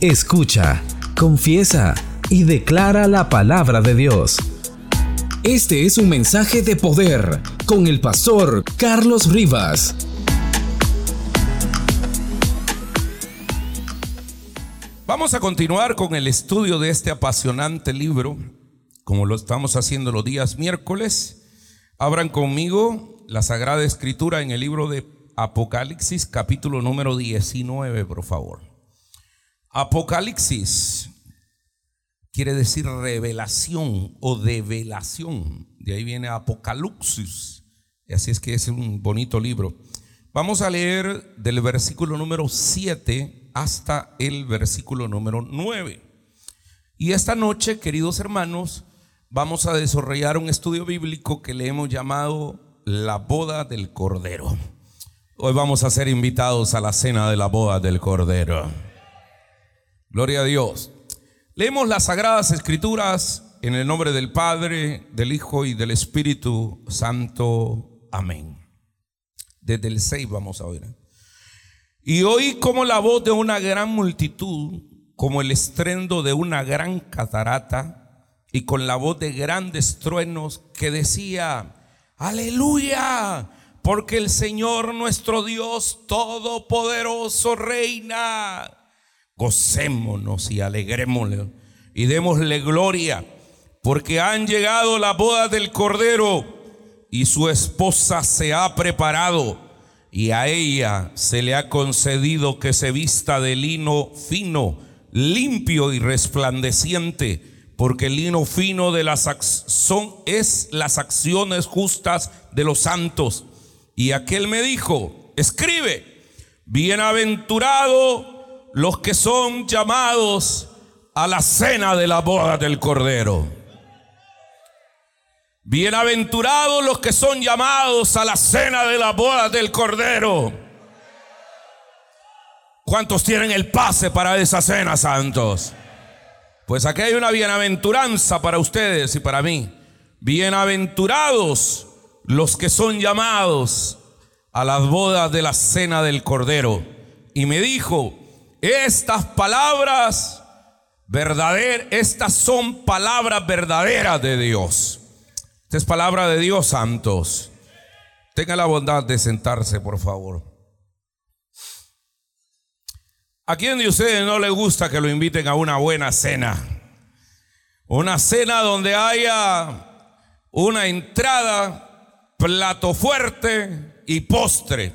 escucha, confiesa y declara la palabra de Dios. Este es un mensaje de poder con el pastor Carlos Rivas. Vamos a continuar con el estudio de este apasionante libro, como lo estamos haciendo los días miércoles. Abran conmigo la Sagrada Escritura en el libro de Apocalipsis, capítulo número 19, por favor. Apocalipsis quiere decir revelación o develación. De ahí viene Apocalipsis. Y así es que es un bonito libro. Vamos a leer del versículo número 7 hasta el versículo número 9. Y esta noche, queridos hermanos, vamos a desarrollar un estudio bíblico que le hemos llamado la boda del Cordero. Hoy vamos a ser invitados a la cena de la boda del Cordero. Gloria a Dios. Leemos las sagradas escrituras en el nombre del Padre, del Hijo y del Espíritu Santo. Amén. Desde el 6 vamos a oír. Y oí como la voz de una gran multitud, como el estrendo de una gran catarata, y con la voz de grandes truenos que decía, aleluya, porque el Señor nuestro Dios Todopoderoso reina gocémonos y alegrémosle y démosle gloria, porque han llegado la boda del Cordero y su esposa se ha preparado y a ella se le ha concedido que se vista de lino fino, limpio y resplandeciente, porque el lino fino de las son es las acciones justas de los santos. Y aquel me dijo, escribe, bienaventurado los que son llamados a la cena de la boda del Cordero. Bienaventurados los que son llamados a la cena de la boda del Cordero. ¿Cuántos tienen el pase para esa cena, santos? Pues aquí hay una bienaventuranza para ustedes y para mí. Bienaventurados los que son llamados a las bodas de la cena del Cordero. Y me dijo, estas palabras verdaderas, estas son palabras verdaderas de Dios. Esta es palabra de Dios, santos. Tenga la bondad de sentarse, por favor. ¿A quién de ustedes no le gusta que lo inviten a una buena cena? Una cena donde haya una entrada, plato fuerte y postre,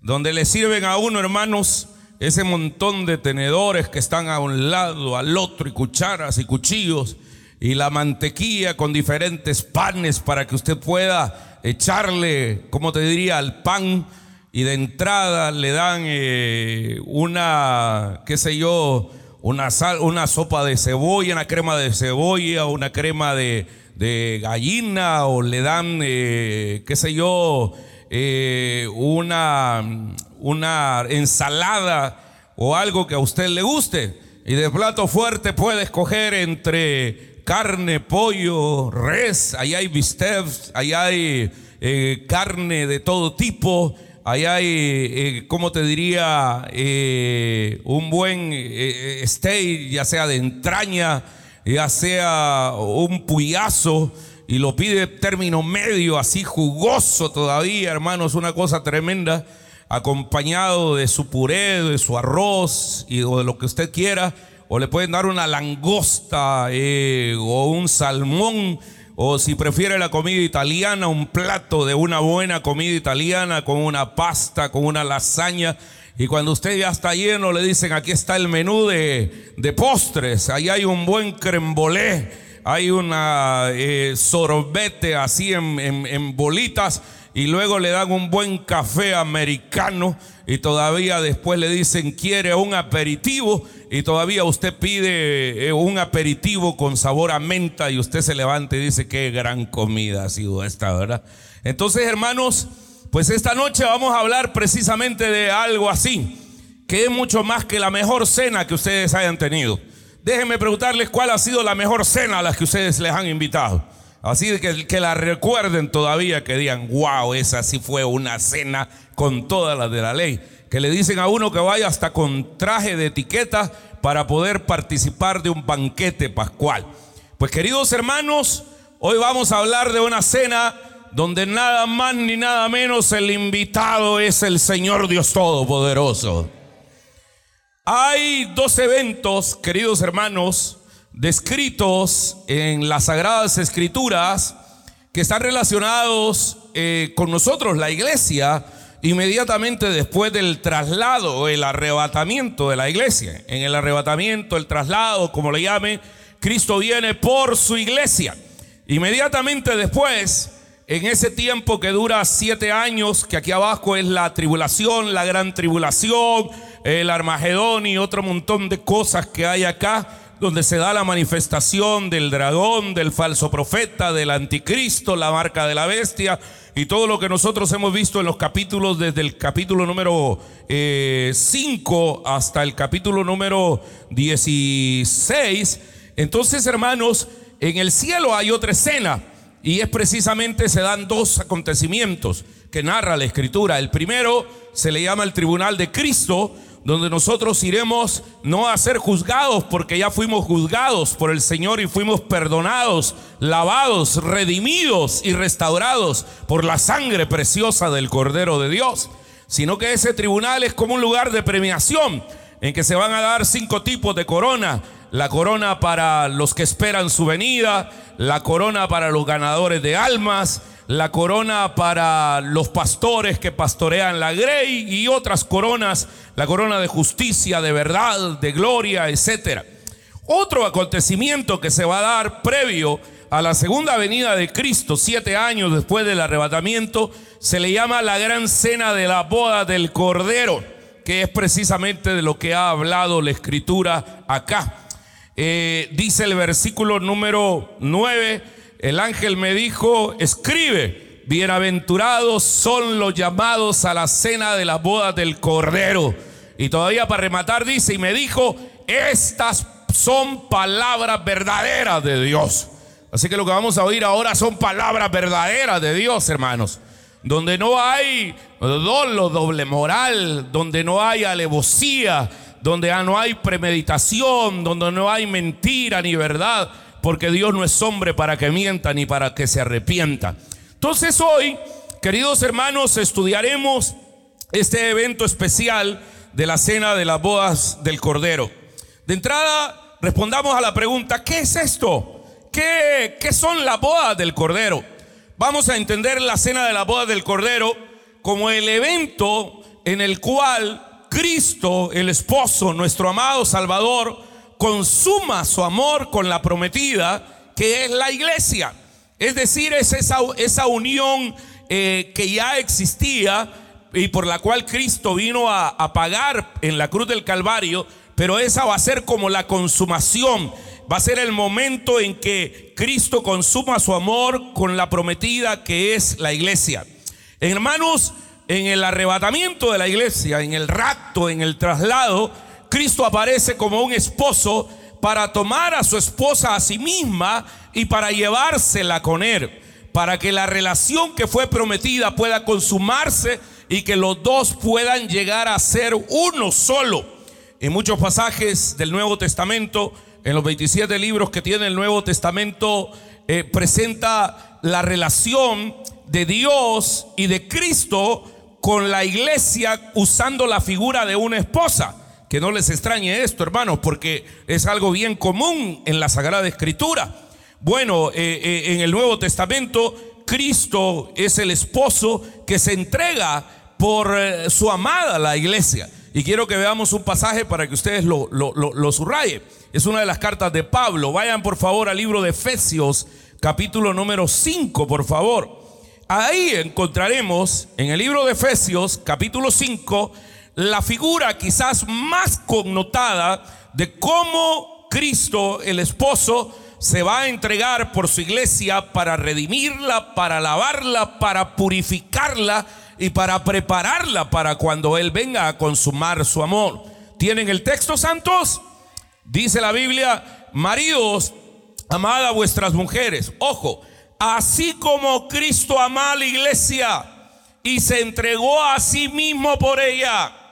donde le sirven a uno, hermanos, ese montón de tenedores que están a un lado, al otro, y cucharas y cuchillos, y la mantequilla con diferentes panes para que usted pueda echarle, como te diría, al pan, y de entrada le dan eh, una, qué sé yo, una, sal, una sopa de cebolla, una crema de cebolla, una crema de, gallina, o le dan, eh, qué sé yo, eh, una una ensalada o algo que a usted le guste. Y de plato fuerte puede escoger entre carne, pollo, res, ahí hay bistec, ahí hay eh, carne de todo tipo, ahí hay, eh, como te diría, eh, un buen steak, ya sea de entraña, ya sea un puyazo, y lo pide término medio, así jugoso todavía, hermanos, una cosa tremenda acompañado de su puré, de su arroz y, o de lo que usted quiera, o le pueden dar una langosta eh, o un salmón, o si prefiere la comida italiana, un plato de una buena comida italiana con una pasta, con una lasaña. Y cuando usted ya está lleno, le dicen, aquí está el menú de, de postres, ahí hay un buen crembolé, hay una eh, sorbete así en, en bolitas y luego le dan un buen café americano y todavía después le dicen quiere un aperitivo y todavía usted pide eh, un aperitivo con sabor a menta y usted se levanta y dice qué gran comida ha sido esta, ¿verdad? Entonces, hermanos, pues esta noche vamos a hablar precisamente de algo así, que es mucho más que la mejor cena que ustedes hayan tenido. Déjenme preguntarles cuál ha sido la mejor cena a las que ustedes les han invitado. Así que, que la recuerden todavía, que digan, wow, esa sí fue una cena con todas las de la ley. Que le dicen a uno que vaya hasta con traje de etiqueta para poder participar de un banquete pascual. Pues queridos hermanos, hoy vamos a hablar de una cena donde nada más ni nada menos el invitado es el Señor Dios Todopoderoso. Hay dos eventos, queridos hermanos, descritos en las Sagradas Escrituras que están relacionados eh, con nosotros, la iglesia, inmediatamente después del traslado, el arrebatamiento de la iglesia. En el arrebatamiento, el traslado, como le llame, Cristo viene por su iglesia. Inmediatamente después, en ese tiempo que dura siete años, que aquí abajo es la tribulación, la gran tribulación, el Armagedón y otro montón de cosas que hay acá, donde se da la manifestación del dragón, del falso profeta, del anticristo, la marca de la bestia y todo lo que nosotros hemos visto en los capítulos desde el capítulo número 5 eh, hasta el capítulo número 16. Entonces, hermanos, en el cielo hay otra escena y es precisamente se dan dos acontecimientos que narra la escritura. El primero se le llama el tribunal de Cristo donde nosotros iremos no a ser juzgados porque ya fuimos juzgados por el Señor y fuimos perdonados, lavados, redimidos y restaurados por la sangre preciosa del Cordero de Dios, sino que ese tribunal es como un lugar de premiación en que se van a dar cinco tipos de corona. La corona para los que esperan su venida, la corona para los ganadores de almas, la corona para los pastores que pastorean la grey y otras coronas, la corona de justicia, de verdad, de gloria, etc. Otro acontecimiento que se va a dar previo a la segunda venida de Cristo, siete años después del arrebatamiento, se le llama la gran cena de la boda del Cordero, que es precisamente de lo que ha hablado la escritura acá. Eh, dice el versículo número 9 el ángel me dijo, escribe, bienaventurados son los llamados a la cena de las bodas del Cordero. Y todavía para rematar dice, y me dijo, estas son palabras verdaderas de Dios. Así que lo que vamos a oír ahora son palabras verdaderas de Dios, hermanos. Donde no hay dolo, doble moral, donde no hay alevosía, donde no hay premeditación, donde no hay mentira ni verdad porque Dios no es hombre para que mienta ni para que se arrepienta. Entonces hoy, queridos hermanos, estudiaremos este evento especial de la cena de las bodas del Cordero. De entrada, respondamos a la pregunta, ¿qué es esto? ¿Qué, qué son las bodas del Cordero? Vamos a entender la cena de las bodas del Cordero como el evento en el cual Cristo, el esposo, nuestro amado Salvador, consuma su amor con la prometida, que es la iglesia. Es decir, es esa, esa unión eh, que ya existía y por la cual Cristo vino a, a pagar en la cruz del Calvario, pero esa va a ser como la consumación. Va a ser el momento en que Cristo consuma su amor con la prometida que es la iglesia. Hermanos, en el arrebatamiento de la iglesia, en el rapto, en el traslado, Cristo aparece como un esposo para tomar a su esposa a sí misma y para llevársela con él, para que la relación que fue prometida pueda consumarse y que los dos puedan llegar a ser uno solo. En muchos pasajes del Nuevo Testamento, en los 27 libros que tiene el Nuevo Testamento, eh, presenta la relación de Dios y de Cristo con la iglesia usando la figura de una esposa. Que no les extrañe esto, hermanos, porque es algo bien común en la Sagrada Escritura. Bueno, eh, eh, en el Nuevo Testamento, Cristo es el esposo que se entrega por eh, su amada la iglesia. Y quiero que veamos un pasaje para que ustedes lo, lo, lo, subrayen. Es una de las cartas de Pablo. Vayan por favor al libro de Efesios, capítulo número 5, por favor. Ahí encontraremos en el libro de Efesios, capítulo 5, la figura quizás más connotada de cómo Cristo, el esposo, se va a entregar por su iglesia para redimirla, para lavarla, para purificarla y para prepararla para cuando Él venga a consumar su amor. ¿Tienen el texto, santos? Dice la Biblia, maridos, amad a vuestras mujeres. Ojo, así como Cristo amó a la iglesia y se entregó a sí mismo por ella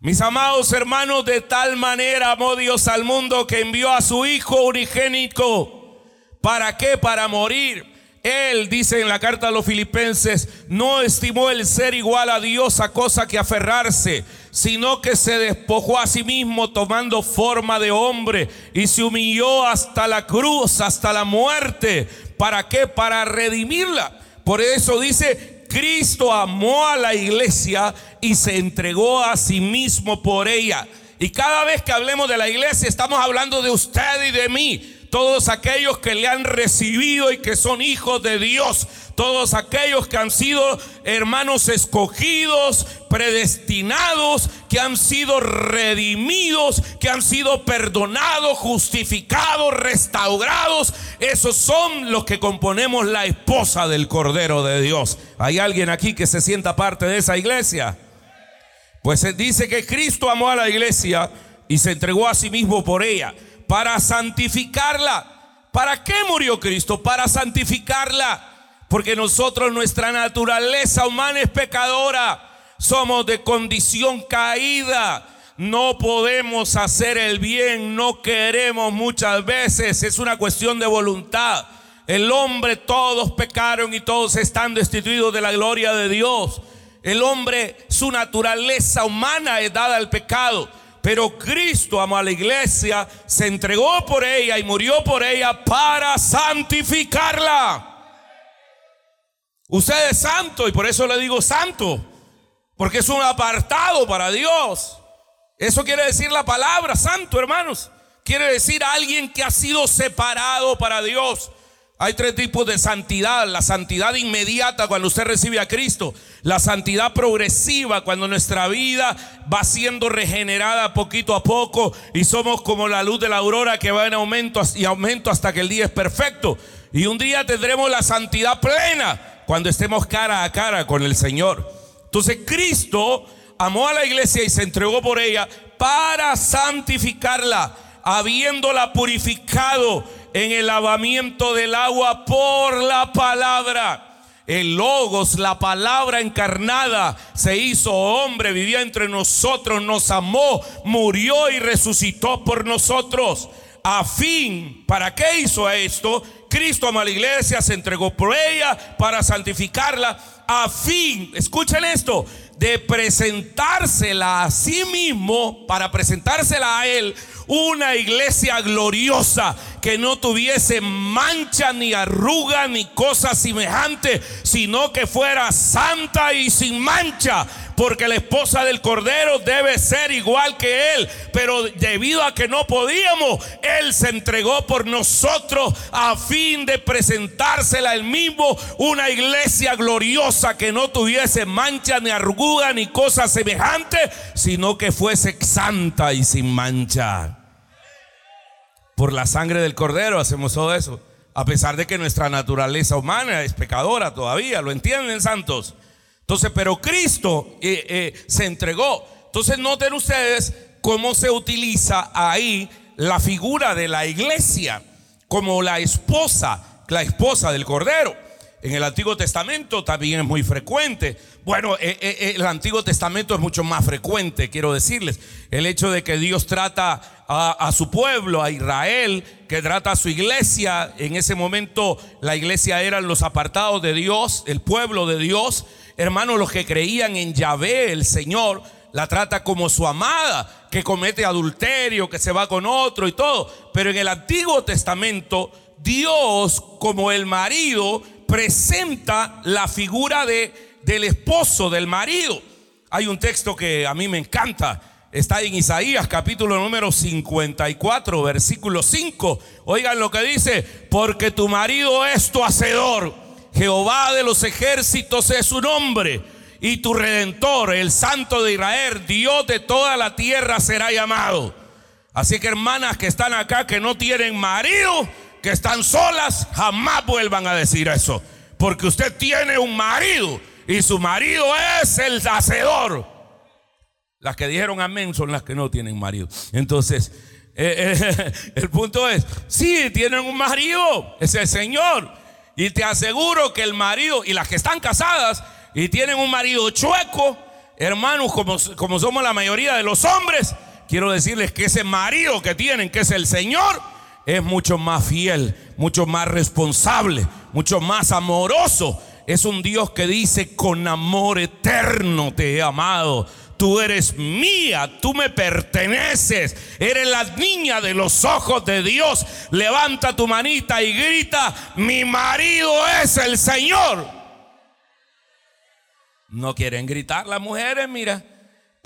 Mis amados hermanos, de tal manera amó Dios al mundo que envió a su Hijo unigénico. ¿Para qué? Para morir. Él, dice en la carta a los filipenses, no estimó el ser igual a Dios a cosa que aferrarse, sino que se despojó a sí mismo tomando forma de hombre y se humilló hasta la cruz, hasta la muerte. ¿Para qué? Para redimirla. Por eso dice, Cristo amó a la iglesia y se entregó a sí mismo por ella. Y cada vez que hablemos de la iglesia estamos hablando de usted y de mí todos aquellos que le han recibido y que son hijos de Dios, todos aquellos que han sido hermanos escogidos, predestinados, que han sido redimidos, que han sido perdonados, justificados, restaurados, esos son los que componemos la esposa del Cordero de Dios. ¿Hay alguien aquí que se sienta parte de esa iglesia? Pues se dice que Cristo amó a la iglesia y se entregó a sí mismo por ella para santificarla. ¿Para qué murió Cristo? Para santificarla. Porque nosotros, nuestra naturaleza humana es pecadora. Somos de condición caída. No podemos hacer el bien, no queremos muchas veces. Es una cuestión de voluntad. El hombre, todos pecaron y todos están destituidos de la gloria de Dios. El hombre, su naturaleza humana es dada al pecado. Pero Cristo amó a la iglesia, se entregó por ella y murió por ella para santificarla. Usted es santo y por eso le digo santo, porque es un apartado para Dios. Eso quiere decir la palabra santo, hermanos. Quiere decir alguien que ha sido separado para Dios. Hay tres tipos de santidad. La santidad inmediata cuando usted recibe a Cristo. La santidad progresiva cuando nuestra vida va siendo regenerada poquito a poco y somos como la luz de la aurora que va en aumento y aumento hasta que el día es perfecto. Y un día tendremos la santidad plena cuando estemos cara a cara con el Señor. Entonces Cristo amó a la iglesia y se entregó por ella para santificarla, habiéndola purificado en el lavamiento del agua por la palabra. El Logos, la palabra encarnada, se hizo hombre, vivía entre nosotros, nos amó, murió y resucitó por nosotros. A fin, ¿para qué hizo esto? Cristo amó a la iglesia, se entregó por ella para santificarla. A fin, escuchen esto, de presentársela a sí mismo, para presentársela a él, una iglesia gloriosa que no tuviese mancha ni arruga ni cosa semejante, sino que fuera santa y sin mancha porque la esposa del Cordero debe ser igual que Él. Pero debido a que no podíamos, Él se entregó por nosotros a fin de presentársela Él mismo, una iglesia gloriosa que no tuviese mancha ni arruga ni cosa semejante, sino que fuese santa y sin mancha. Por la sangre del Cordero hacemos todo eso. A pesar de que nuestra naturaleza humana es pecadora todavía, ¿lo entienden, santos? Entonces, pero Cristo eh, eh, se entregó. Entonces, noten ustedes cómo se utiliza ahí la figura de la iglesia como la esposa, la esposa del Cordero. En el Antiguo Testamento también es muy frecuente. Bueno, eh, el Antiguo Testamento es mucho más frecuente, quiero decirles. El hecho de que Dios trata a, su pueblo, a Israel, que trata a su iglesia. En ese momento la iglesia eran los apartados de Dios, el pueblo de Dios. Hermanos, los que creían en Yahvé, el Señor, la trata como su amada, que comete adulterio, que se va con otro y todo. Pero en el Antiguo Testamento, Dios como el marido presenta la figura de, del esposo, del marido. Hay un texto que a mí me encanta. Está en Isaías capítulo número 54, versículo 5. Oigan lo que dice, porque tu marido es tu hacedor Jehová de los ejércitos es su nombre. Y tu redentor, el Santo de Israel, Dios de toda la tierra será llamado. Así que hermanas que están acá, que no tienen marido, que están solas, jamás vuelvan a decir eso. Porque usted tiene un marido y su marido es el hacedor. Las que dijeron amén son las que no tienen marido. Entonces, eh, eh, el punto es, sí, tienen un marido, es el Señor. Y te aseguro que el marido y las que están casadas y tienen un marido chueco, hermanos, como, como somos la mayoría de los hombres, quiero decirles que ese marido que tienen, que es el Señor, es mucho más fiel, mucho más responsable, mucho más amoroso. Es un Dios que dice, con amor eterno te he amado. Tú eres mía, tú me perteneces, eres la niña de los ojos de Dios. Levanta tu manita y grita, mi marido es el Señor. No quieren gritar las mujeres, mira.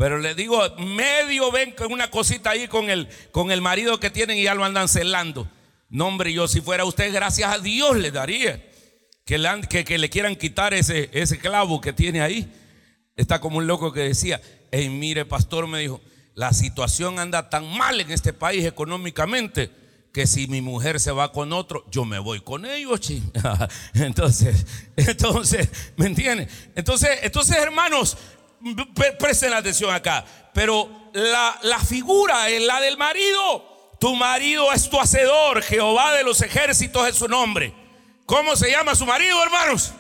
Pero les digo, medio ven con una cosita ahí con el, con el marido que tienen y ya lo andan celando. No, hombre, yo si fuera usted, gracias a Dios le daría. Que le, que, le quieran quitar ese, ese clavo que tiene ahí. Está como un loco que decía, hey, mire, pastor, me dijo, la situación anda tan mal en este país económicamente que si mi mujer se va con otro, yo me voy con ellos, entonces, entonces, ¿me entienden? Entonces, entonces, hermanos, presten atención acá. Pero la, la figura es la del marido. Tu marido es tu hacedor. Jehová de los ejércitos es su nombre. ¿Cómo se llama su marido, hermanos?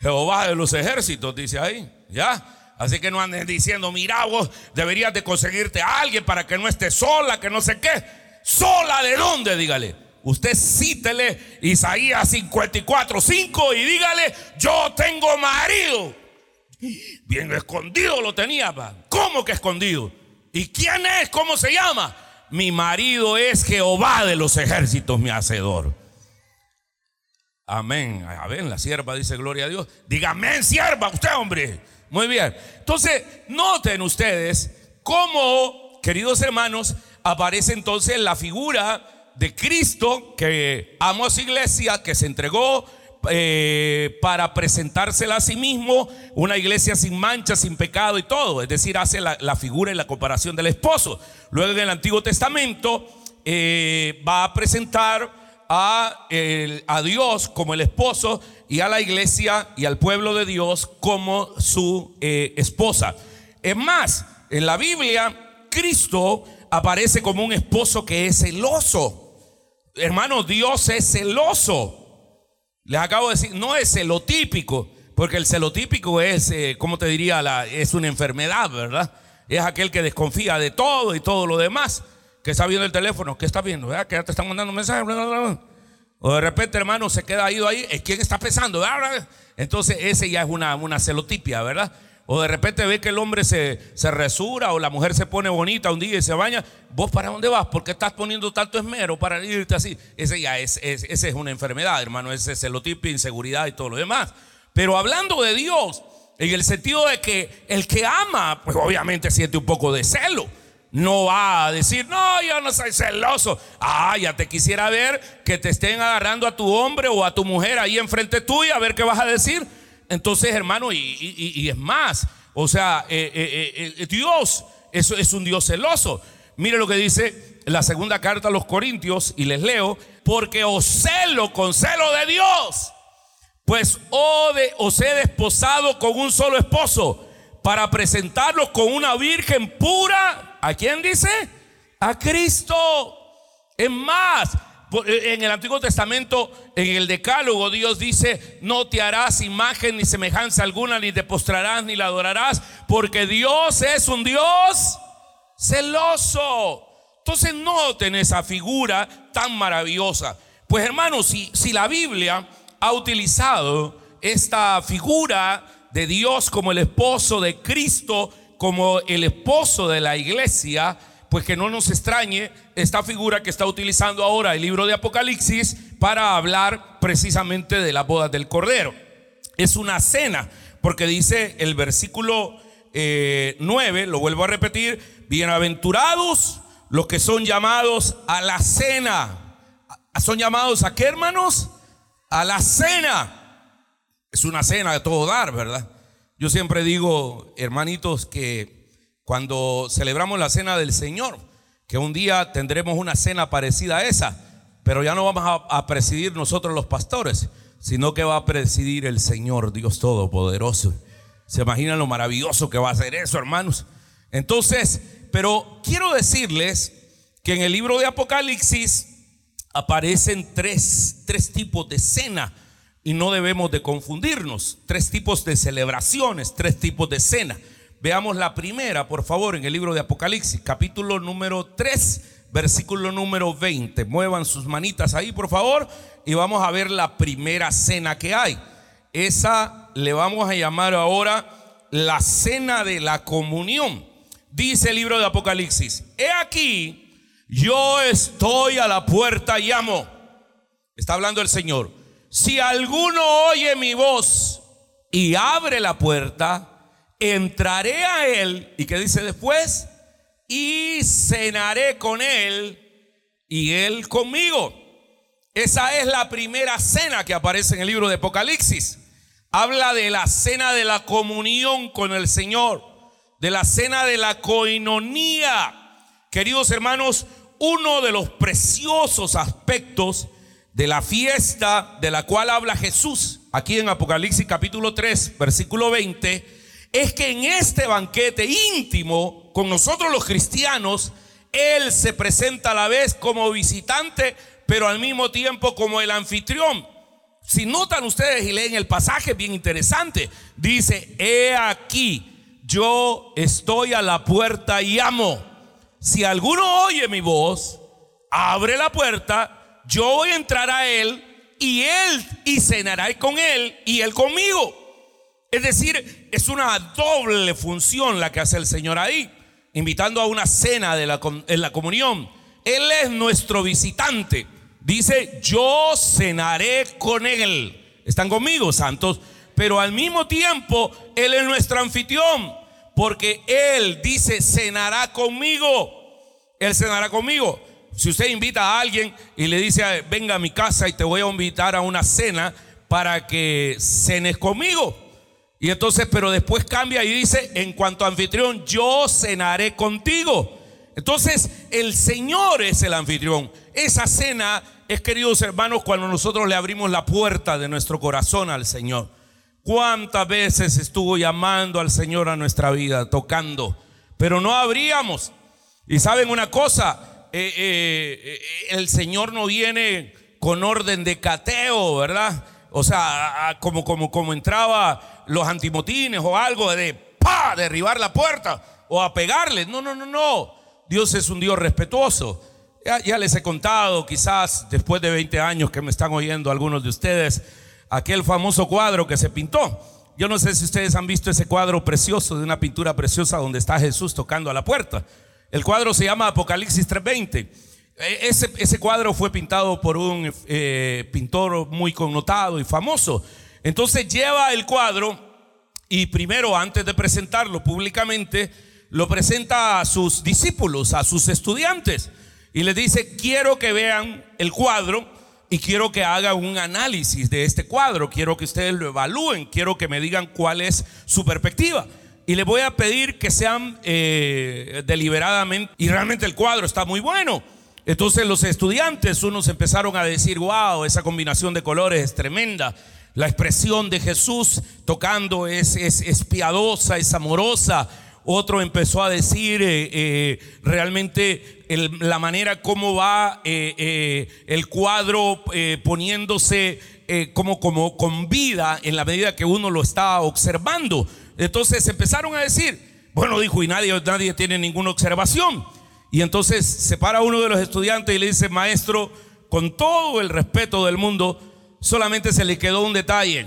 Jehová de los ejércitos, dice ahí. ¿Ya? Así que no anden diciendo, mira vos, deberías de conseguirte a alguien para que no esté sola, que no sé qué. ¿Sola de dónde? Dígale. Usted cítele Isaías 54, 5 y dígale, yo tengo marido. Bien escondido lo tenía. ¿Cómo que escondido? ¿Y quién es? ¿Cómo se llama? Mi marido es Jehová de los ejércitos, mi hacedor. Amén. A ver, la sierva dice gloria a Dios. Dígame, sierva, usted, hombre. Muy bien. Entonces, noten ustedes cómo, queridos hermanos, aparece entonces la figura de Cristo que amó a su iglesia, que se entregó eh, para presentársela a sí mismo, una iglesia sin mancha, sin pecado y todo. Es decir, hace la, figura y la comparación del esposo. Luego en el Antiguo Testamento eh, va a presentar a, Dios como el esposo y a la iglesia y al pueblo de Dios como su eh, esposa. Es más, en la Biblia, Cristo aparece como un esposo que es celoso. Hermano, Dios es celoso. Les acabo de decir, no es celotípico, porque el celotípico es, eh, como te diría? La, es una enfermedad, ¿verdad? Es aquel que desconfía de todo y todo lo demás. Que está viendo el teléfono, ¿qué está viendo? ¿Verdad? Que ya te están mandando mensajes. O de repente, hermano, se queda ido ahí. ¿Quién está pesando? Entonces, ese ya es una, una celotipia, ¿verdad? O de repente ve que el hombre se, resura o la mujer se pone bonita un día y se baña. ¿Vos para dónde vas? ¿Por qué estás poniendo tanto esmero para irte así? Ese ya es, es, ese es una enfermedad, hermano. Ese es celotipia, inseguridad y todo lo demás. Pero hablando de Dios, en el sentido de que el que ama, pues obviamente siente un poco de celo. No va a decir, no, yo no soy celoso. Ah, ya te quisiera ver que te estén agarrando a tu hombre o a tu mujer ahí enfrente tuya, a ver qué vas a decir. Entonces, hermano, y, es más, o sea, eh, eh, eh, Dios eso es un Dios celoso. Mire lo que dice la segunda carta a los Corintios, y les leo, porque os celo con celo de Dios, pues os he desposado con un solo esposo, para presentarlos con una virgen pura. ¿A quién dice? A Cristo. Es más, en el Antiguo Testamento, en el Decálogo, Dios dice, no te harás imagen ni semejanza alguna, ni te postrarás, ni la adorarás, porque Dios es un Dios celoso. Entonces noten esa figura tan maravillosa. Pues hermanos, si, si la Biblia ha utilizado esta figura de Dios como el esposo de Cristo, como el esposo de la iglesia, pues que no nos extrañe esta figura que está utilizando ahora el libro de Apocalipsis para hablar precisamente de la boda del Cordero. Es una cena, porque dice el versículo 9, eh, lo vuelvo a repetir, bienaventurados los que son llamados a la cena. ¿Son llamados a qué, hermanos? A la cena. Es una cena de todo dar, ¿verdad? Yo siempre digo, hermanitos, que cuando celebramos la cena del Señor, que un día tendremos una cena parecida a esa, pero ya no vamos a, presidir nosotros los pastores, sino que va a presidir el Señor Dios Todopoderoso. ¿Se imaginan lo maravilloso que va a ser eso, hermanos? Entonces, pero quiero decirles que en el libro de Apocalipsis aparecen tres, tres tipos de cena. y no debemos de confundirnos. Tres tipos de celebraciones, tres tipos de cena. Veamos la primera, por favor, en el libro de Apocalipsis, capítulo número 3, versículo número 20. Muevan sus manitas ahí, por favor, y vamos a ver la primera cena que hay. Esa le vamos a llamar ahora la cena de la comunión. Dice el libro de Apocalipsis, he aquí, yo estoy a la puerta y llamo. Está hablando el Señor. Si alguno oye mi voz y abre la puerta, entraré a él, ¿y qué dice después? Y cenaré con él y él conmigo. Esa es la primera cena que aparece en el libro de Apocalipsis. Habla de la cena de la comunión con el Señor, de la cena de la coinonía. Queridos hermanos, uno de los preciosos aspectos de la fiesta de la cual habla Jesús aquí en Apocalipsis capítulo 3, versículo 20, es que en este banquete íntimo con nosotros los cristianos, Él se presenta a la vez como visitante, pero al mismo tiempo como el anfitrión. Si notan ustedes y leen el pasaje, bien interesante. Dice, he aquí, yo estoy a la puerta y amo. Si alguno oye mi voz, abre la puerta, yo voy a entrar a él y él y cenará con él y él conmigo. Es decir, es una doble función la que hace el Señor ahí, invitando a una cena de la, en la comunión. Él es nuestro visitante. Dice, yo cenaré con él. ¿Están conmigo, santos? Pero al mismo tiempo, Él es nuestro anfitrión, porque Él dice, cenará conmigo. Él cenará conmigo. Si usted invita a alguien y le dice, venga a mi casa y te voy a invitar a una cena para que cenes conmigo. Y entonces, pero después cambia y dice, en cuanto a anfitrión, yo cenaré contigo. Entonces, el Señor es el anfitrión. Esa cena es, queridos hermanos, cuando nosotros le abrimos la puerta de nuestro corazón al Señor. ¿Cuántas veces estuvo llamando al Señor a nuestra vida, tocando? Pero no abríamos. Y saben una cosa, eh, eh, eh, el Señor no viene con orden de cateo, ¿verdad? O sea, como, como, como entraba los antimotines o algo de pa, derribar la puerta o a pegarle. No, no, no, no. Dios es un Dios respetuoso. Ya, les he contado, quizás después de 20 años que me están oyendo algunos de ustedes, aquel famoso cuadro que se pintó. Yo no sé si ustedes han visto ese cuadro precioso de una pintura preciosa donde está Jesús tocando a la puerta. El cuadro se llama Apocalipsis 320. E, ese, ese cuadro fue pintado por un eh, pintor muy connotado y famoso. Entonces lleva el cuadro y primero, antes de presentarlo públicamente, lo presenta a sus discípulos, a sus estudiantes. Y les dice, quiero que vean el cuadro y quiero que hagan un análisis de este cuadro. Quiero que ustedes lo evalúen. Quiero que me digan cuál es su perspectiva. Y les voy a pedir que sean eh, deliberadamente. Y realmente el cuadro está muy bueno. Entonces los estudiantes, unos empezaron a decir, wow, esa combinación de colores es tremenda. La expresión de Jesús tocando es, es, piadosa, es amorosa. Otro empezó a decir eh, eh, realmente la manera como va eh, el cuadro poniéndose como, como con vida en la medida que uno lo está observando. Entonces empezaron a decir, bueno, dijo, y nadie, nadie tiene ninguna observación. Y entonces se para uno de los estudiantes y le dice, maestro, con todo el respeto del mundo, solamente se le quedó un detalle.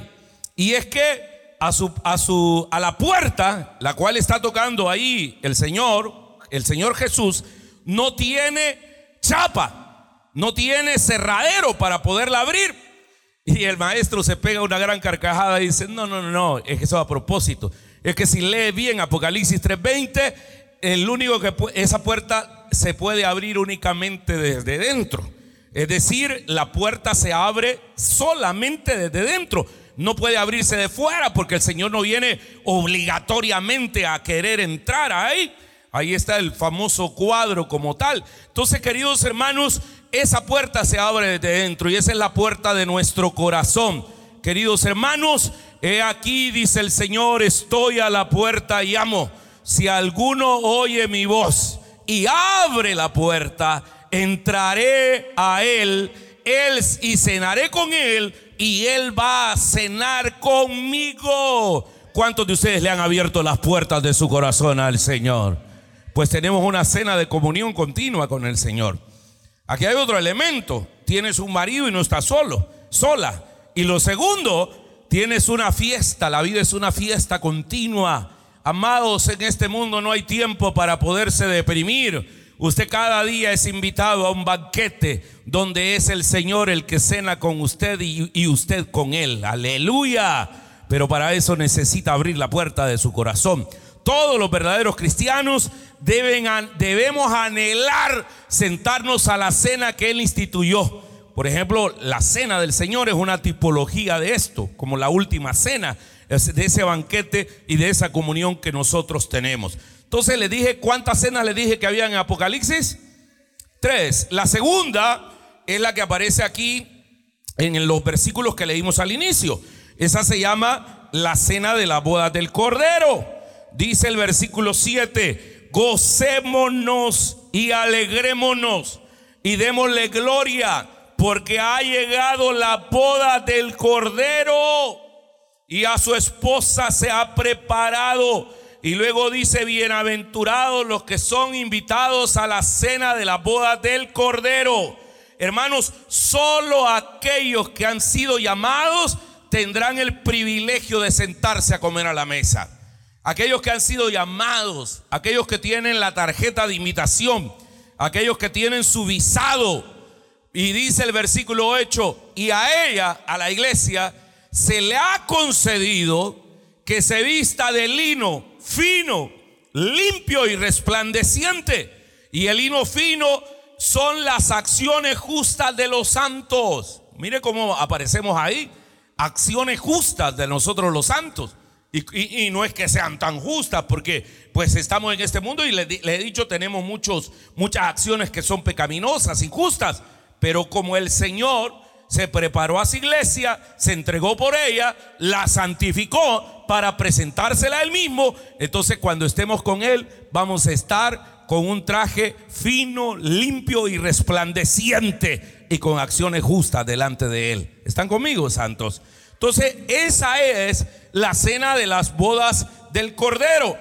Y es que a, su, a, su, a la puerta, la cual está tocando ahí el Señor, el Señor Jesús, no tiene chapa, no tiene cerradero para poderla abrir. Y el maestro se pega una gran carcajada y dice, no, no, no, no, es que eso a propósito. Es que si lee bien Apocalipsis 3:20, el único que esa puerta se puede abrir únicamente desde dentro. Es decir, la puerta se abre solamente desde dentro. No puede abrirse de fuera porque el Señor no viene obligatoriamente a querer entrar ahí. Ahí está el famoso cuadro como tal. Entonces, queridos hermanos, esa puerta se abre desde dentro y esa es la puerta de nuestro corazón. Queridos hermanos, he aquí, dice el Señor, estoy a la puerta y amo. Si alguno oye mi voz y abre la puerta, entraré a él, él y cenaré con él y Él va a cenar conmigo. ¿Cuántos de ustedes le han abierto las puertas de su corazón al Señor? Pues tenemos una cena de comunión continua con el Señor. Aquí hay otro elemento. Tienes un marido y no estás solo, sola. Y lo segundo, tienes una fiesta. La vida es una fiesta continua. Amados, en este mundo no hay tiempo para poderse deprimir. Usted cada día es invitado a un banquete donde es el Señor el que cena con usted y, usted con Él. Aleluya. Pero para eso necesita abrir la puerta de su corazón. Todos los verdaderos cristianos deben, debemos anhelar sentarnos a la cena que Él instituyó. Por ejemplo, la cena del Señor es una tipología de esto, como la última cena, de ese banquete y de esa comunión que nosotros tenemos. Entonces le dije, ¿cuántas cenas le dije que había en Apocalipsis? Tres. La segunda es la que aparece aquí en los versículos que leímos al inicio. Esa se llama la cena de la boda del Cordero. Dice el versículo 7, gocémonos y alegrémonos y démosle gloria porque ha llegado la boda del Cordero y a su esposa se ha preparado. Y luego dice, bienaventurados los que son invitados a la cena de la boda del Cordero. Hermanos, solo aquellos que han sido llamados tendrán el privilegio de sentarse a comer a la mesa. Aquellos que han sido llamados, aquellos que tienen la tarjeta de invitación, aquellos que tienen su visado. Y dice el versículo 8, y a ella, a la iglesia, se le ha concedido que se vista de lino fino, limpio y resplandeciente. Y el lino fino son las acciones justas de los santos. Mire cómo aparecemos ahí. Acciones justas de nosotros los santos. Y, no es que sean tan justas, porque pues estamos en este mundo y le, he dicho, tenemos muchos, muchas acciones que son pecaminosas, injustas, pero como el Señor se preparó a su iglesia, se entregó por ella, la santificó para presentársela a él mismo, entonces cuando estemos con él vamos a estar con un traje fino, limpio y resplandeciente y con acciones justas delante de él. ¿Están conmigo, santos? Entonces, esa es la cena de las bodas del Cordero.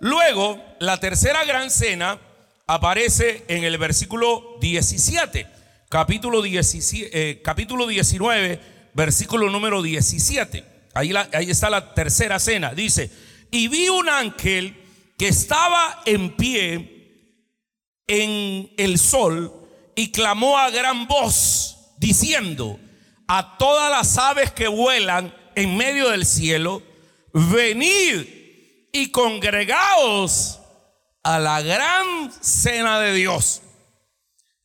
Luego, la tercera gran cena aparece en el versículo 17, capítulo, 17, eh, capítulo 19, versículo número 17. Ahí, ahí está la tercera cena. Dice, y vi un ángel que estaba en pie en el sol y clamó a gran voz, diciendo, a todas las aves que vuelan en medio del cielo, venid y congregaos a la gran cena de Dios.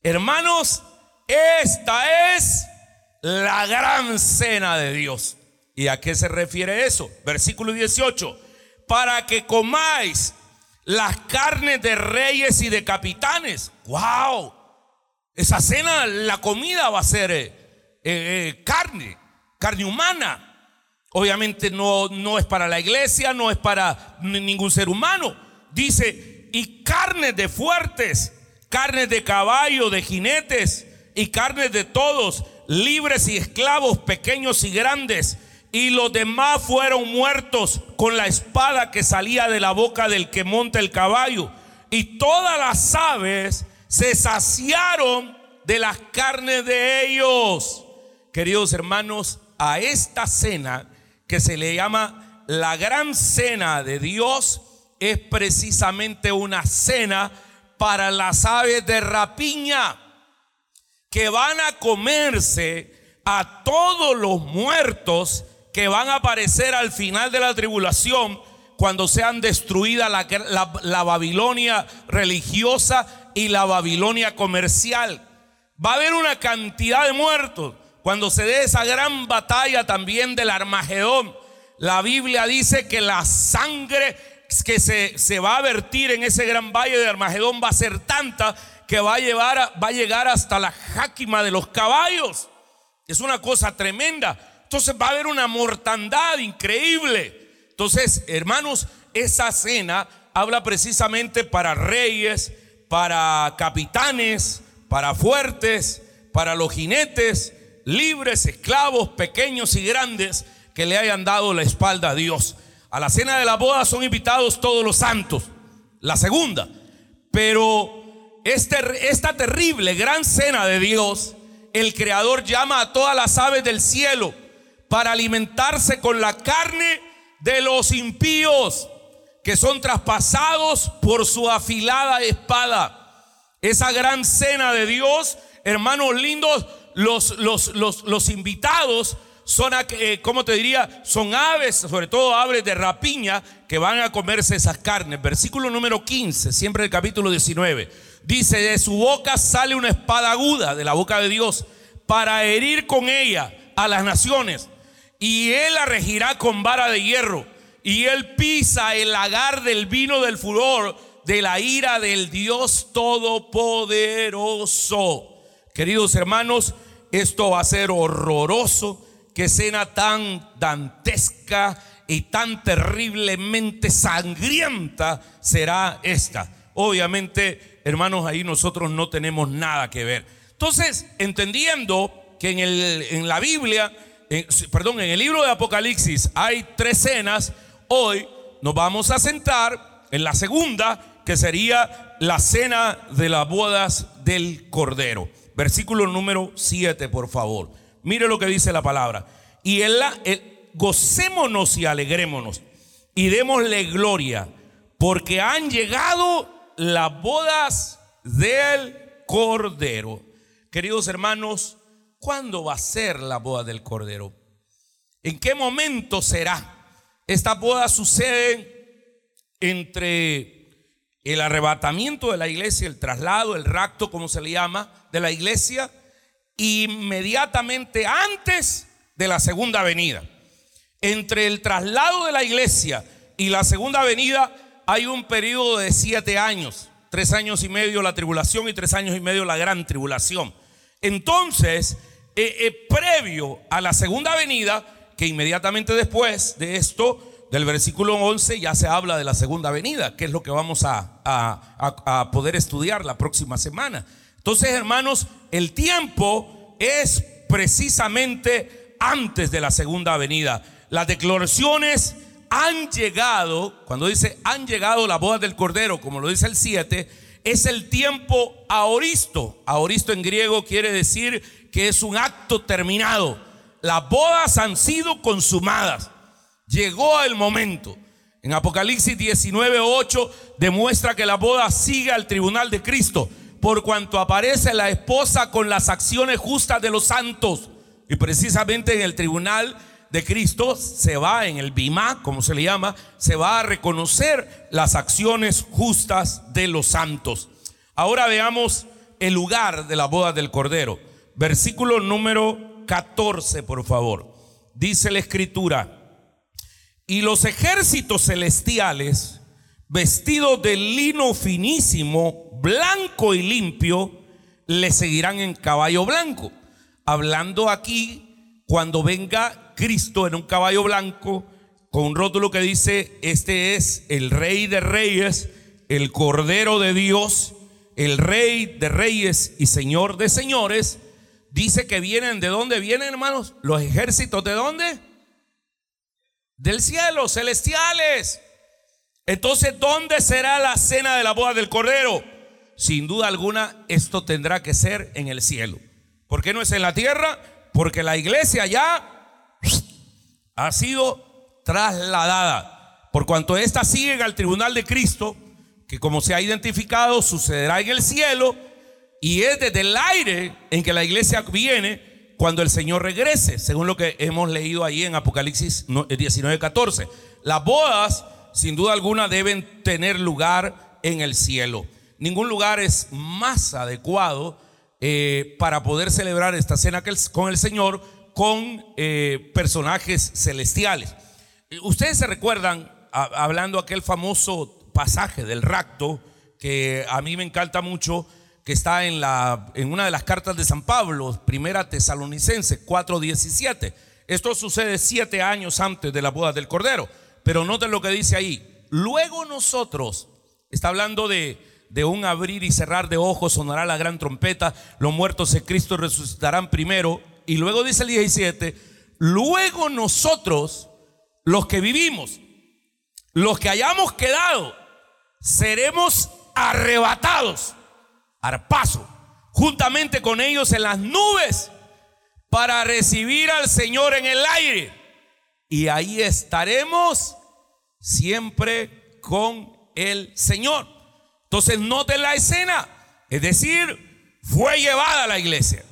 Hermanos, esta es la gran cena de Dios. ¿Y a qué se refiere eso? Versículo 18. Para que comáis las carnes de reyes y de capitanes. ¡Wow! Esa cena, la comida va a ser eh, eh, eh, carne, carne humana. Obviamente no, no es para la iglesia, no es para ningún ser humano. Dice, y carnes de fuertes, carnes de caballo, de jinetes, y carnes de todos, libres y esclavos, pequeños y grandes. Y los demás fueron muertos con la espada que salía de la boca del que monta el caballo. Y todas las aves se saciaron de las carnes de ellos queridos hermanos, a esta cena que se le llama la gran cena de Dios, es precisamente una cena para las aves de rapiña que van a comerse a todos los muertos que van a aparecer al final de la tribulación cuando sean destruida la, la, Babilonia religiosa y la Babilonia comercial. Va a haber una cantidad de muertos cuando se dé esa gran batalla también del Armagedón, la Biblia dice que la sangre que se, se, va a vertir en ese gran valle de Armagedón va a ser tanta que va a, llevar va a llegar hasta la jáquima de los caballos. Es una cosa tremenda. Entonces va a haber una mortandad increíble. Entonces, hermanos, esa cena habla precisamente para reyes, para capitanes, para fuertes, para los jinetes, libres, esclavos, pequeños y grandes, que le hayan dado la espalda a Dios. A la cena de la boda son invitados todos los santos. La segunda. Pero esta terrible gran cena de Dios, el Creador llama a todas las aves del cielo para alimentarse con la carne de los impíos que son traspasados por su afilada espada. Esa gran cena de Dios, hermanos lindos, los, los, los, los invitados son, eh, ¿cómo te diría? Son aves, sobre todo aves de rapiña, que van a comerse esas carnes. Versículo número 15, siempre el capítulo 19. Dice, de su boca sale una espada aguda, de la boca de Dios, para herir con ella a las naciones. Y él la regirá con vara de hierro y él pisa el lagar del vino del furor de la ira del Dios Todopoderoso. Queridos hermanos, esto va a ser horroroso. Qué escena tan dantesca y tan terriblemente sangrienta será esta. Obviamente, hermanos, ahí nosotros no tenemos nada que ver. Entonces, entendiendo que en, el, en la Biblia, perdón, en el libro de Apocalipsis hay tres escenas, Hoy nos vamos a sentar en la segunda, que sería la cena de las bodas del Cordero. Versículo número 7, por favor. Mire lo que dice la palabra. Y en la, gocémonos y alegrémonos y démosle gloria, porque han llegado las bodas del Cordero. Queridos hermanos, ¿cuándo va a ser la boda del Cordero? ¿En qué momento será? Esta boda sucede entre el arrebatamiento de la iglesia, el traslado, el rapto, como se le llama, de la iglesia, inmediatamente antes de la segunda venida. Entre el traslado de la iglesia y la segunda venida hay un periodo de siete años, tres años y medio la tribulación y tres años y medio la gran tribulación. Entonces, eh, eh, previo a la segunda venida, que inmediatamente después de esto, del versículo 11, ya se habla de la segunda venida, que es lo que vamos a, a poder estudiar la próxima semana. Entonces, hermanos, el tiempo es precisamente antes de la segunda venida. Las declaraciones han llegado, cuando dice han llegado la boda del Cordero, como lo dice el 7, es el tiempo aoristo. Aoristo en griego quiere decir que es un acto terminado las bodas han sido consumadas. Llegó el momento. En Apocalipsis 19:8 demuestra que la boda sigue al tribunal de Cristo, por cuanto aparece la esposa con las acciones justas de los santos. Y precisamente en el tribunal de Cristo se va, en el bimá, como se le llama, se va a reconocer las acciones justas de los santos. Ahora veamos el lugar de la boda del Cordero. Versículo número 14, por favor. Dice la escritura, y los ejércitos celestiales, vestidos de lino finísimo, blanco y limpio, le seguirán en caballo blanco. Hablando aquí, cuando venga Cristo en un caballo blanco, con un rótulo que dice, este es el rey de reyes, el cordero de Dios, el rey de reyes y señor de señores, dice que vienen, ¿de dónde vienen, hermanos? Los ejércitos, ¿de dónde? Del cielo, celestiales. Entonces, ¿dónde será la cena de la boda del Cordero? Sin duda alguna, esto tendrá que ser en el cielo. ¿Por qué no es en la tierra? Porque la iglesia ya ha sido trasladada. Por cuanto ésta sigue al tribunal de Cristo, que como se ha identificado, sucederá en el cielo y es desde el aire en que la iglesia viene cuando el Señor regrese, según lo que hemos leído ahí en Apocalipsis 19:14. Las bodas, sin duda alguna, deben tener lugar en el cielo. Ningún lugar es más adecuado eh, para poder celebrar esta cena con el Señor con eh, personajes celestiales. Ustedes se recuerdan, hablando aquel famoso pasaje del rapto, que a mí me encanta mucho, que está en, la, en una de las cartas de San Pablo, primera tesalonicense 4:17. Esto sucede siete años antes de la boda del Cordero. Pero noten lo que dice ahí. Luego nosotros, está hablando de, de un abrir y cerrar de ojos, sonará la gran trompeta, los muertos en Cristo resucitarán primero. Y luego dice el 17, luego nosotros, los que vivimos, los que hayamos quedado, seremos arrebatados, paso, juntamente con ellos en las nubes, para recibir al Señor en el aire. Y ahí estaremos siempre con el Señor. Entonces noten la escena. Es decir, fue llevada a la iglesia,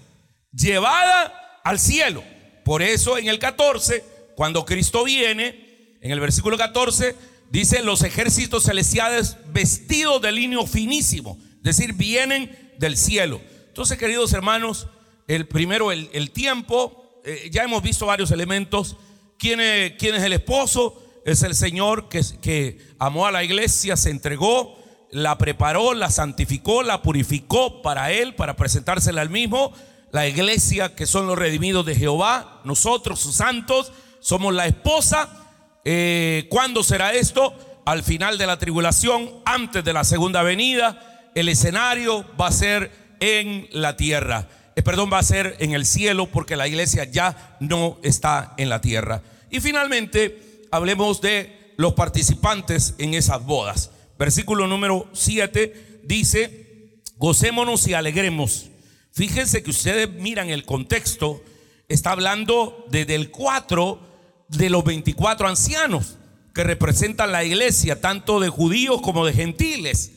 llevada al cielo. Por eso en el 14, cuando Cristo viene, en el versículo 14, dice los ejércitos celestiales vestidos de líneo finísimo. Es decir, vienen del cielo. Entonces, queridos hermanos, el primero, el, tiempo, eh, ya hemos visto varios elementos. ¿Quién es, ¿Quién es el esposo? Es el Señor que, que amó a la iglesia, se entregó la preparó, la santificó, la purificó para Él, para presentársela al mismo. La iglesia, que son los redimidos de Jehová, nosotros, sus santos, somos la esposa. Eh, ¿Cuándo será esto? Al final de la tribulación, antes de la segunda venida. El escenario va a ser en la tierra. Eh, perdón, va a ser en el cielo porque la iglesia ya no está en la tierra. Y finalmente, hablemos de los participantes en esas bodas. Versículo número 7 dice, gocémonos y alegremos. Fíjense que ustedes miran el contexto, está hablando desde el 4 de los 24 ancianos que representan la iglesia, tanto de judíos como de gentiles.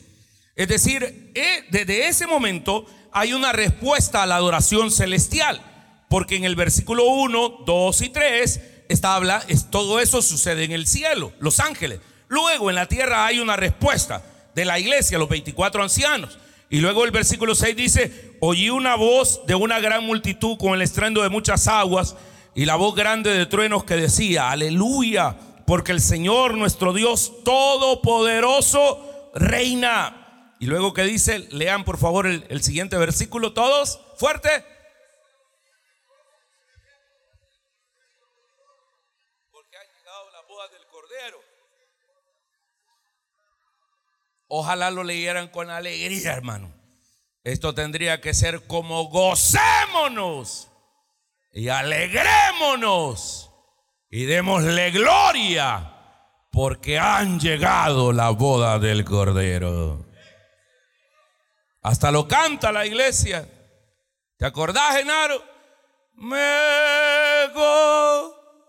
Es decir, eh, desde ese momento hay una respuesta a la adoración celestial, porque en el versículo 1, 2 y 3 está habla, es, todo eso sucede en el cielo, los ángeles. Luego en la tierra hay una respuesta de la iglesia, los 24 ancianos. Y luego el versículo 6 dice, oí una voz de una gran multitud con el estruendo de muchas aguas y la voz grande de truenos que decía, aleluya, porque el Señor nuestro Dios todopoderoso reina. Y luego que dice, lean por favor el, siguiente versículo todos, fuerte. Ojalá lo leyeran con alegría, hermano. Esto tendría que ser como gocémonos y alegrémonos y démosle gloria porque han llegado la boda del Cordero. Hasta lo canta la iglesia. ¿Te acordás, Genaro? Me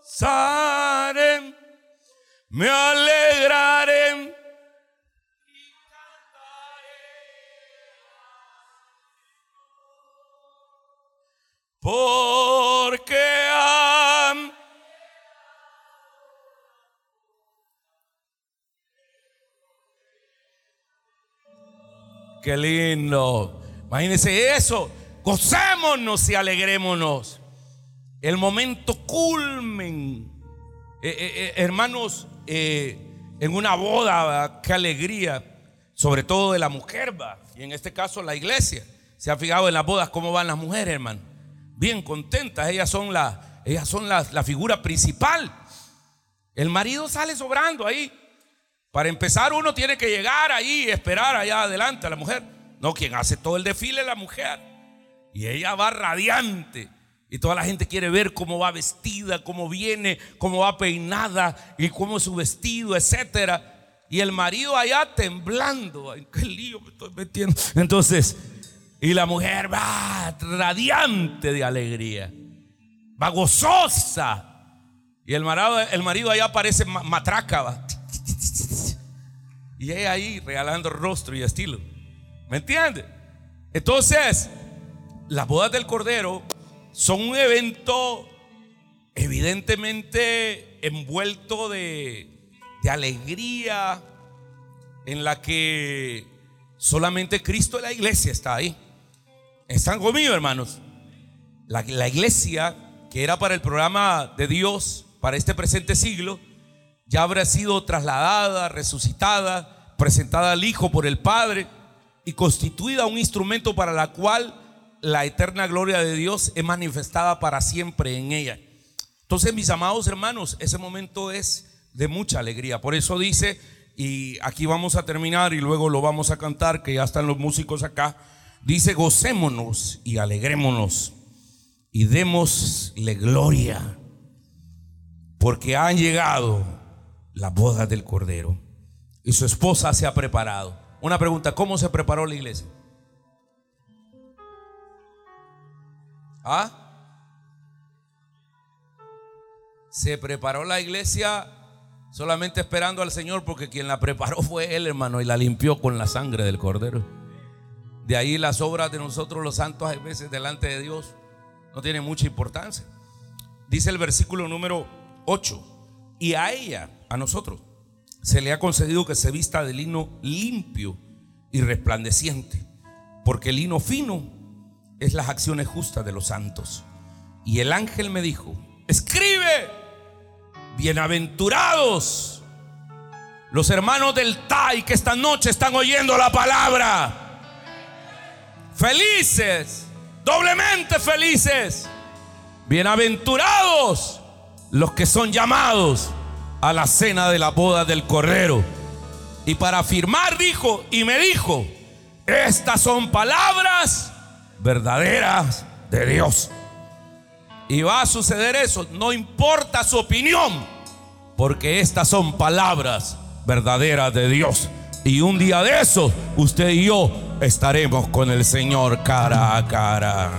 gozaré, me alegraré porque han Qué lindo. Imagínense eso. Gocémonos y alegrémonos. El momento culmen. Eh, eh, eh, hermanos, en una boda, qué alegría. Sobre todo de la mujer. Y en este caso la iglesia. ¿Se ha fijado en las bodas cómo van las mujeres, hermano? Bien contentas, ellas son la, ellas son la, figura principal. El marido sale sobrando ahí. Para empezar, uno tiene que llegar ahí y esperar allá adelante a la mujer. No, quien hace todo el desfile es la mujer. Y ella va radiante. Y toda la gente quiere ver cómo va vestida, cómo viene, cómo va peinada y cómo es su vestido, etcétera. Y el marido allá temblando. Ay, qué lío me estoy metiendo. Entonces, y la mujer va radiante de alegría, va gozosa. Y el marido, el marido allá parece matraca, va. Y ella ahí regalando rostro y estilo. ¿Me entiende? Entonces, las bodas del Cordero son un evento evidentemente envuelto de, de alegría en la que solamente Cristo y la iglesia está ahí. ¿Están conmigo, hermanos? La, iglesia, que era para el programa de Dios, para este presente siglo, ya habrá sido trasladada, resucitada, presentada al Hijo por el Padre y constituida un instrumento para la cual la eterna gloria de Dios es manifestada para siempre en ella. Entonces, mis amados hermanos, ese momento es de mucha alegría. Por eso dice, y aquí vamos a terminar y luego lo vamos a cantar, que ya están los músicos acá. Dice, gocémonos y alegrémonos y démosle gloria, porque han llegado las bodas del Cordero y su esposa se ha preparado. Una pregunta, ¿cómo se preparó la iglesia? ¿Ah? Se preparó la iglesia solamente esperando al Señor porque quien la preparó fue Él, hermano, y la limpió con la sangre del Cordero. De ahí las obras de nosotros los santos a veces delante de Dios no tienen mucha importancia. Dice el versículo número 8, y a ella, a nosotros, se le ha concedido que se vista de lino limpio y resplandeciente, porque el lino fino es las acciones justas de los santos. Y el ángel me dijo, escribe, bienaventurados los hermanos del Tai que esta noche están oyendo la palabra. Felices, doblemente felices, bienaventurados los que son llamados a la cena de la boda del Cordero. Y para afirmar dijo, y me dijo, estas son palabras verdaderas de Dios. Y va a suceder eso, no importa su opinión, porque estas son palabras verdaderas de Dios. Y un día de eso, usted y yo estaremos con el Señor cara a cara.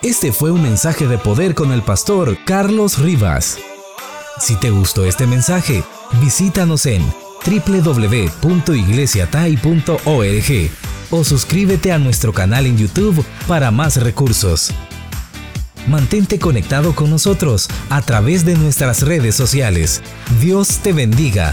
Este fue un mensaje de poder con el pastor Carlos Rivas. Si te gustó este mensaje, visítanos en www.iglesiatai.org o suscríbete a nuestro canal en YouTube para más recursos. Mantente conectado con nosotros a través de nuestras redes sociales. Dios te bendiga.